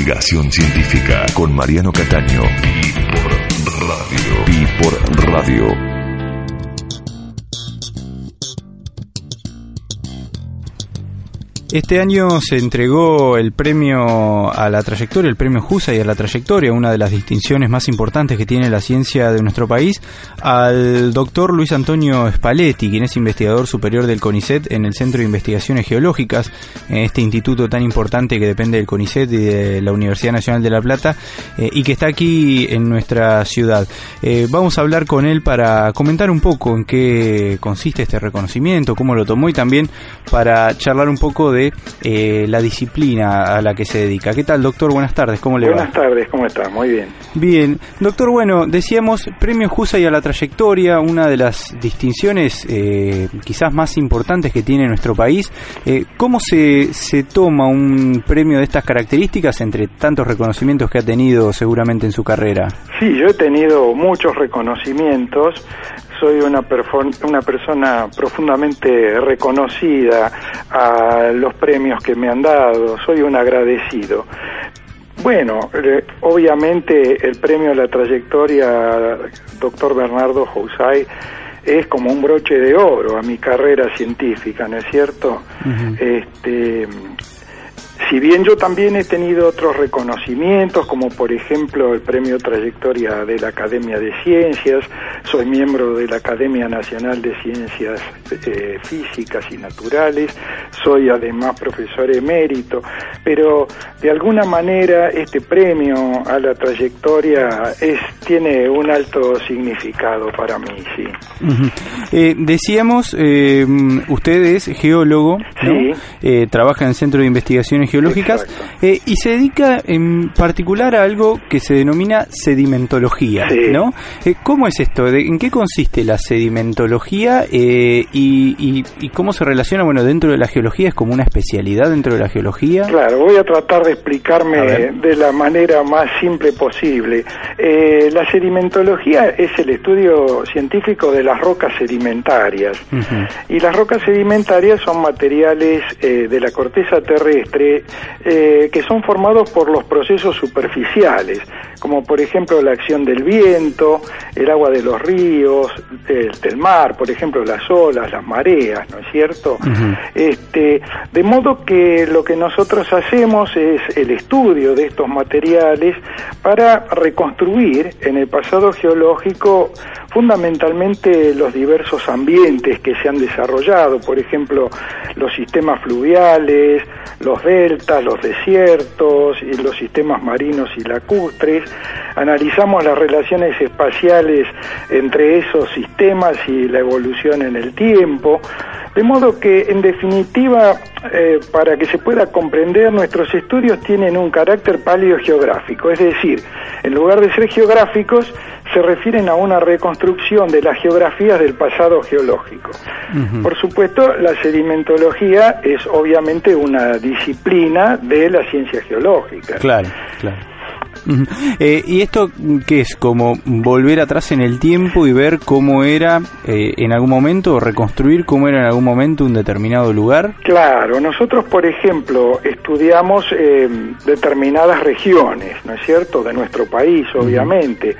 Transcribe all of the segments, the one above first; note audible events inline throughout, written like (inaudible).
Divulgación científica con Mariano Cataño. Y por radio. Y por radio. Este año se entregó el premio a la trayectoria, el premio JUSA y a la trayectoria, una de las distinciones más importantes que tiene la ciencia de nuestro país, al doctor Luis Antonio Spalletti, quien es investigador superior del CONICET en el Centro de Investigaciones Geológicas, en este instituto tan importante que depende del CONICET y de la Universidad Nacional de La Plata, eh, y que está aquí en nuestra ciudad. Eh, vamos a hablar con él para comentar un poco en qué consiste este reconocimiento, cómo lo tomó y también para charlar un poco de eh, la disciplina a la que se dedica. ¿Qué tal, doctor? Buenas tardes, ¿cómo le va? Buenas tardes, ¿cómo está? Muy bien. Bien. Doctor, bueno, decíamos premio Jusa y a la trayectoria, una de las distinciones eh, quizás más importantes que tiene nuestro país. Eh, ¿Cómo se, se toma un premio de estas características entre tantos reconocimientos que ha tenido seguramente en su carrera? Sí, yo he tenido muchos reconocimientos soy una, una persona profundamente reconocida a los premios que me han dado, soy un agradecido. Bueno, eh, obviamente el premio a la trayectoria doctor Bernardo Jousay es como un broche de oro a mi carrera científica, ¿no es cierto? Este si bien yo también he tenido otros reconocimientos, como por ejemplo el Premio Trayectoria de la Academia de Ciencias, soy miembro de la Academia Nacional de Ciencias eh, Físicas y Naturales, soy además profesor emérito, pero de alguna manera este premio a la trayectoria es, tiene un alto significado para mí, sí. Eh, decíamos, eh, usted es geólogo, trabaja en el Centro de Investigaciones Geológicas, eh, y se dedica en particular a algo que se denomina sedimentología, ¿no? Eh, ¿Cómo es esto? ¿En qué consiste la sedimentología eh, y, cómo se relaciona? Bueno, dentro de la geología es como una especialidad dentro de la geología. Claro, voy a tratar de explicarme de la manera más simple posible. la sedimentología es el estudio científico de las rocas sedimentarias y las rocas sedimentarias son materiales de la corteza terrestre eh, que son formados por los procesos superficiales, como por ejemplo la acción del viento, el agua de los ríos, el, del mar, por ejemplo las olas, las mareas, ¿no es cierto? este, de modo que lo que nosotros hacemos es el estudio de estos materiales para reconstruir en el pasado geológico fundamentalmente los diversos ambientes que se han desarrollado, por ejemplo, los sistemas fluviales, los deltas, los desiertos y los sistemas marinos y lacustres. Analizamos las relaciones espaciales entre esos sistemas y la evolución en el tiempo. De modo que, en definitiva, eh, para que se pueda comprender, nuestros estudios tienen un carácter paleogeográfico, es decir, en lugar de ser geográficos, se refieren a una reconstrucción de las geografías del pasado geológico. Por supuesto, la sedimentología es obviamente una disciplina de la ciencia geológica. Claro, claro. Eh, ¿Y esto qué es? ¿Como volver atrás en el tiempo y ver cómo era eh, en algún momento, o reconstruir cómo era en algún momento un determinado lugar? Claro, nosotros, por ejemplo, estudiamos eh, determinadas regiones, ¿no es cierto?, de nuestro país, obviamente,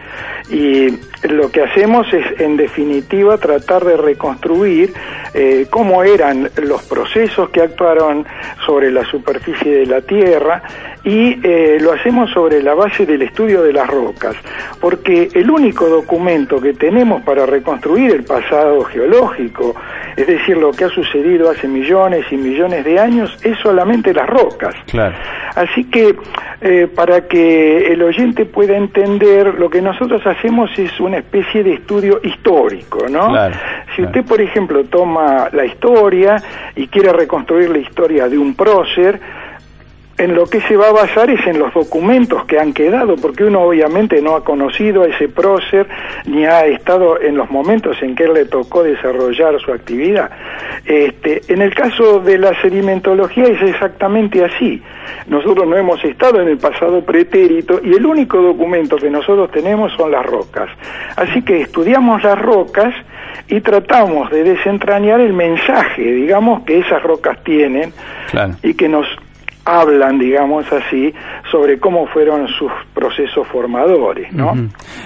y lo que hacemos es, en definitiva, tratar de reconstruir cómo eran los procesos que actuaron sobre la superficie de la Tierra y lo hacemos sobre la base del estudio de las rocas, porque el único documento que tenemos para reconstruir el pasado geológico, es decir, lo que ha sucedido hace millones y millones de años, es solamente las rocas. Así que, eh, para que el oyente pueda entender, lo que nosotros hacemos es una especie de estudio histórico, ¿no? si usted, por ejemplo, toma la historia y quiere reconstruir la historia de un prócer, en lo que se va a basar es en los documentos que han quedado, porque uno obviamente no ha conocido a ese prócer ni ha estado en los momentos en que él le tocó desarrollar su actividad. Este, en el caso de la sedimentología es exactamente así. Nosotros no hemos estado en el pasado pretérito y el único documento que nosotros tenemos son las rocas. Así que estudiamos las rocas y tratamos de desentrañar el mensaje, digamos, que esas rocas tienen y que nos hablan, digamos así, sobre cómo fueron sus procesos formadores, ¿no?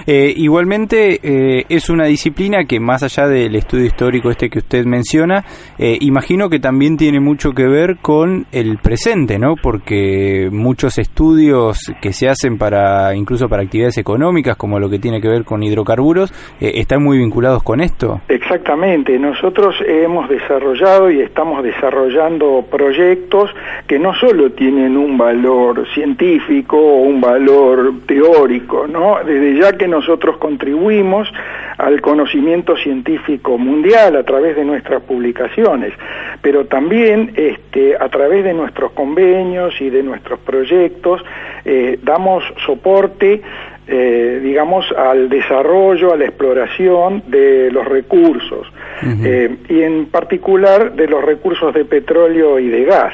Eh, igualmente eh, es una disciplina que más allá del estudio histórico este que usted menciona, eh, imagino que también tiene mucho que ver con el presente, ¿no? Porque muchos estudios que se hacen para incluso para actividades económicas, como lo que tiene que ver con hidrocarburos, están muy vinculados con esto. Exactamente. Nosotros hemos desarrollado y estamos desarrollando proyectos que no solo tienen un valor científico o un valor teórico, ¿no? Desde ya que nosotros contribuimos al conocimiento científico mundial a través de nuestras publicaciones, pero también este, a través de nuestros convenios y de nuestros proyectos eh, damos soporte eh, digamos, al desarrollo, a la exploración de los recursos, eh, y en particular de los recursos de petróleo y de gas.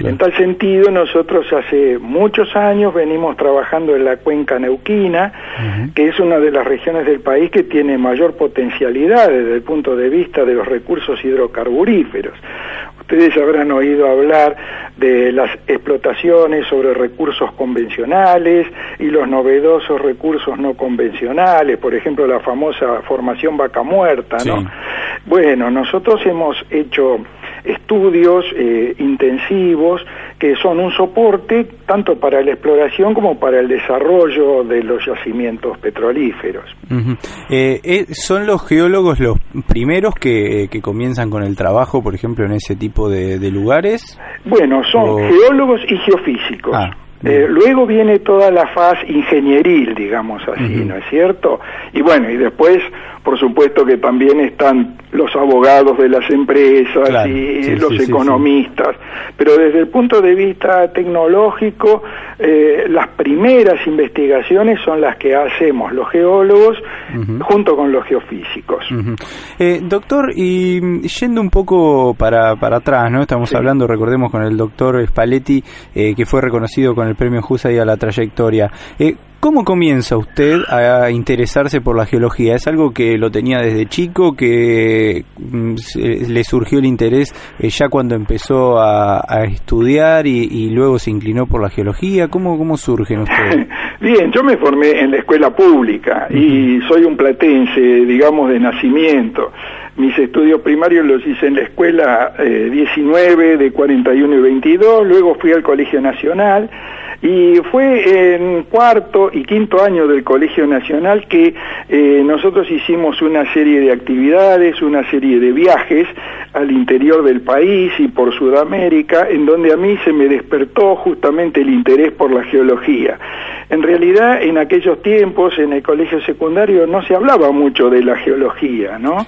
En tal sentido, nosotros hace muchos años venimos trabajando en la cuenca neuquina, que es una de las regiones del país que tiene mayor potencialidad desde el punto de vista de los recursos hidrocarburíferos. Ustedes habrán oído hablar de las explotaciones sobre recursos convencionales y los novedosos recursos no convencionales, por ejemplo la famosa formación vaca muerta, ¿no? Bueno, nosotros hemos hecho estudios eh, intensivos que son un soporte tanto para la exploración como para el desarrollo de los yacimientos petrolíferos. Eh, eh, ¿Son los geólogos los primeros que, que, comienzan con el trabajo, por ejemplo, en ese tipo de, lugares? Bueno, son geólogos y geofísicos. Ah, luego viene toda la faz ingenieril, digamos así, ¿no es cierto? Y bueno, y después por supuesto que también están los abogados de las empresas y los economistas, pero desde el punto de vista tecnológico, eh, las primeras investigaciones son las que hacemos los geólogos junto con los geofísicos. Eh, doctor, y yendo un poco para, para atrás, ¿no? Estamos hablando, recordemos, con el doctor Spalletti, eh, que fue reconocido con el premio y a la trayectoria. ¿Cómo comienza usted a interesarse por la geología? ¿Es algo que lo tenía desde chico, que mm, le surgió el interés eh, ya cuando empezó a, estudiar y, luego se inclinó por la geología? ¿Cómo, cómo surge usted? (laughs) Bien, yo me formé en la escuela pública y soy un platense, digamos, de nacimiento. Mis estudios primarios los hice en la escuela 19 eh, de 41 y 22, luego fui al Colegio Nacional y fue en cuarto y quinto año del Colegio Nacional que eh, nosotros hicimos una serie de actividades, una serie de viajes al interior del país y por Sudamérica, en donde a mí se me despertó justamente el interés por la geología. En realidad, en aquellos tiempos, en el colegio secundario, no se hablaba mucho de la geología, ¿no?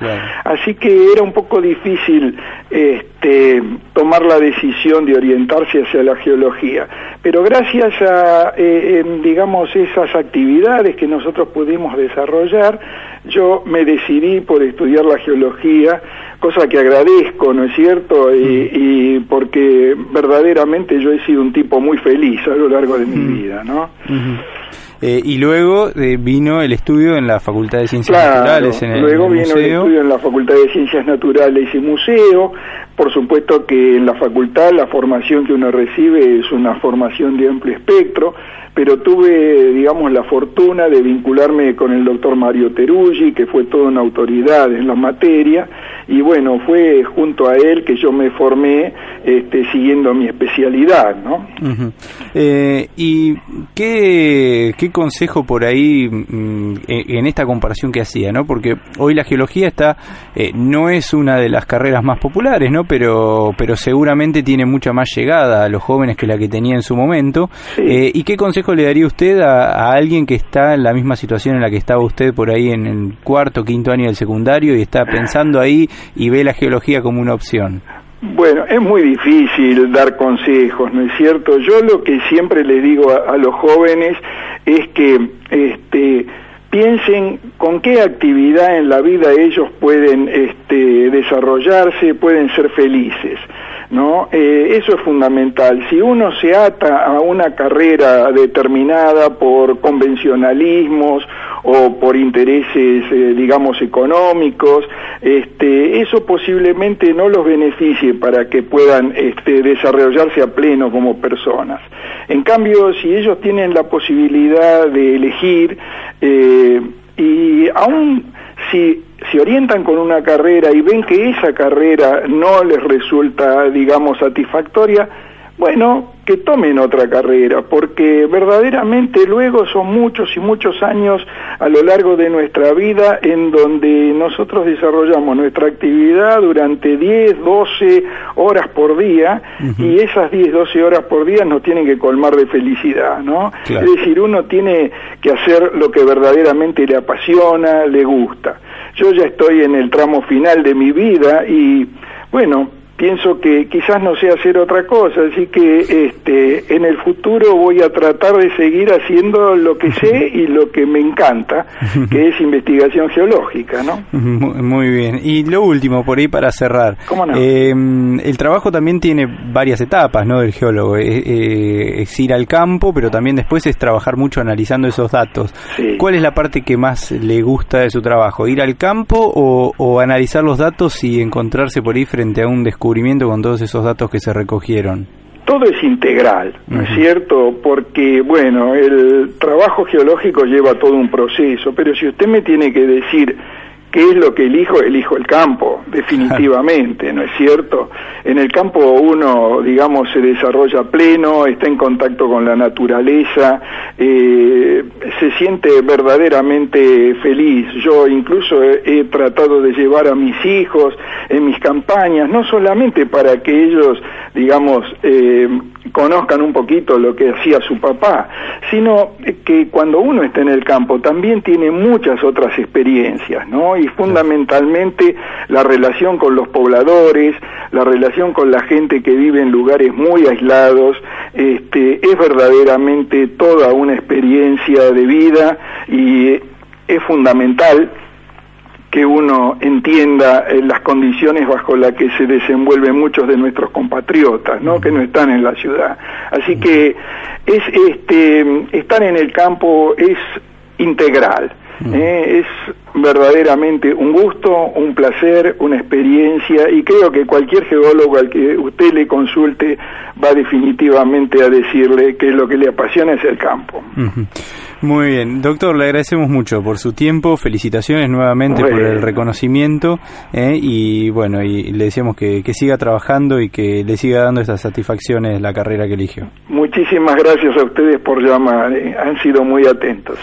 Así que era un poco difícil este, tomar la decisión de orientarse hacia la geología. Pero gracias a, eh, digamos, esas actividades que nosotros pudimos desarrollar, yo me decidí por estudiar la geología, cosa que agradezco, ¿no es cierto? Y, porque verdaderamente yo he sido un tipo muy feliz a lo largo de mi vida, ¿no? Eh, y luego eh, vino el estudio en la Facultad de Ciencias Naturales. En el, luego vino el estudio en la Facultad de Ciencias Naturales y Museo. Por supuesto que en la facultad la formación que uno recibe es una formación de amplio espectro pero tuve, digamos, la fortuna de vincularme con el doctor Mario Teruggi, que fue toda una autoridad en la materia, y bueno, fue junto a él que yo me formé este, siguiendo mi especialidad, ¿no? Eh, ¿Y qué, qué, consejo por ahí mm, en esta comparación que hacía, no? Porque hoy la geología está, eh, no es una de las carreras más populares, ¿no? Pero, pero seguramente tiene mucha más llegada a los jóvenes que la que tenía en su momento. Eh, ¿Y qué consejo le daría usted a, alguien que está en la misma situación en la que estaba usted por ahí en el cuarto, quinto año del secundario y está pensando ahí y ve la geología como una opción? Bueno, es muy difícil dar consejos, ¿no es cierto? Yo lo que siempre le digo a, los jóvenes es que este, piensen con qué actividad en la vida ellos pueden este, desarrollarse, pueden ser felices. ¿No? Eh, eso es fundamental. Si uno se ata a una carrera determinada por convencionalismos o por intereses, eh, digamos, económicos, este, eso posiblemente no los beneficie para que puedan este, desarrollarse a pleno como personas. En cambio, si ellos tienen la posibilidad de elegir, eh, y aún si se orientan con una carrera y ven que esa carrera no les resulta, digamos, satisfactoria, bueno, que tomen otra carrera, porque verdaderamente luego son muchos y muchos años a lo largo de nuestra vida en donde nosotros desarrollamos nuestra actividad durante 10, 12 horas por día y esas 10, 12 horas por día nos tienen que colmar de felicidad, ¿no? Es decir, uno tiene que hacer lo que verdaderamente le apasiona, le gusta. Yo ya estoy en el tramo final de mi vida y bueno, pienso que quizás no sé hacer otra cosa, así que este, en el futuro voy a tratar de seguir haciendo lo que sé y lo que me encanta, (laughs) que es investigación geológica, ¿no? Muy bien. Y lo último, por ahí para cerrar. ¿Cómo no? Em, el trabajo también tiene varias etapas, ¿no? Del geólogo. Eh, eh, es ir al campo, pero también después es trabajar mucho analizando esos datos. ¿Cuál es la parte que más le gusta de su trabajo? ¿Ir al campo o, o analizar los datos y encontrarse por ahí frente a un descubrimiento? Con todos esos datos que se recogieron? Todo es integral, ¿no es cierto? Porque, bueno, el trabajo geológico lleva todo un proceso, pero si usted me tiene que decir ¿Qué es lo que elijo? Elijo el campo, (laughs) definitivamente, ¿no es cierto? En el campo uno, digamos, se desarrolla pleno, está en contacto con la naturaleza, eh, se siente verdaderamente feliz. Yo incluso he, tratado de llevar a mis hijos en mis campañas, no solamente para que ellos, digamos, eh, conozcan un poquito lo que hacía su papá, sino que cuando uno está en el campo también tiene muchas otras experiencias, ¿no? Y fundamentalmente la relación con los pobladores, la relación con la gente que vive en lugares muy aislados, este, es verdaderamente toda una experiencia de vida y es fundamental que uno entienda eh, las condiciones bajo las que se desenvuelven muchos de nuestros compatriotas, ¿no? que no están en la ciudad. Así que es este estar en el campo es integral. ¿eh? es verdaderamente un gusto, un placer, una experiencia y creo que cualquier geólogo al que usted le consulte va definitivamente a decirle que lo que le apasiona es el campo. Muy bien, doctor, le agradecemos mucho por su tiempo, felicitaciones nuevamente por el reconocimiento ¿eh? y bueno, y le decíamos que, que, siga trabajando y que le siga dando esas satisfacciones la carrera que eligió. Muchísimas gracias a ustedes por llamar, ¿eh? han sido muy atentos.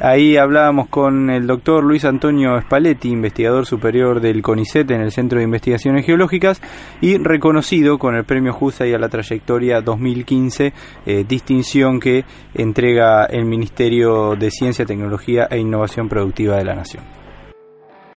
Ahí hablábamos con el doctor Luis Antonio Spalletti, investigador superior del CONICET en el Centro de Investigaciones Geológicas y reconocido con el premio JUSA y a la trayectoria 2015, eh, distinción que entrega el Ministerio de Ciencia, Tecnología e Innovación Productiva de la Nación.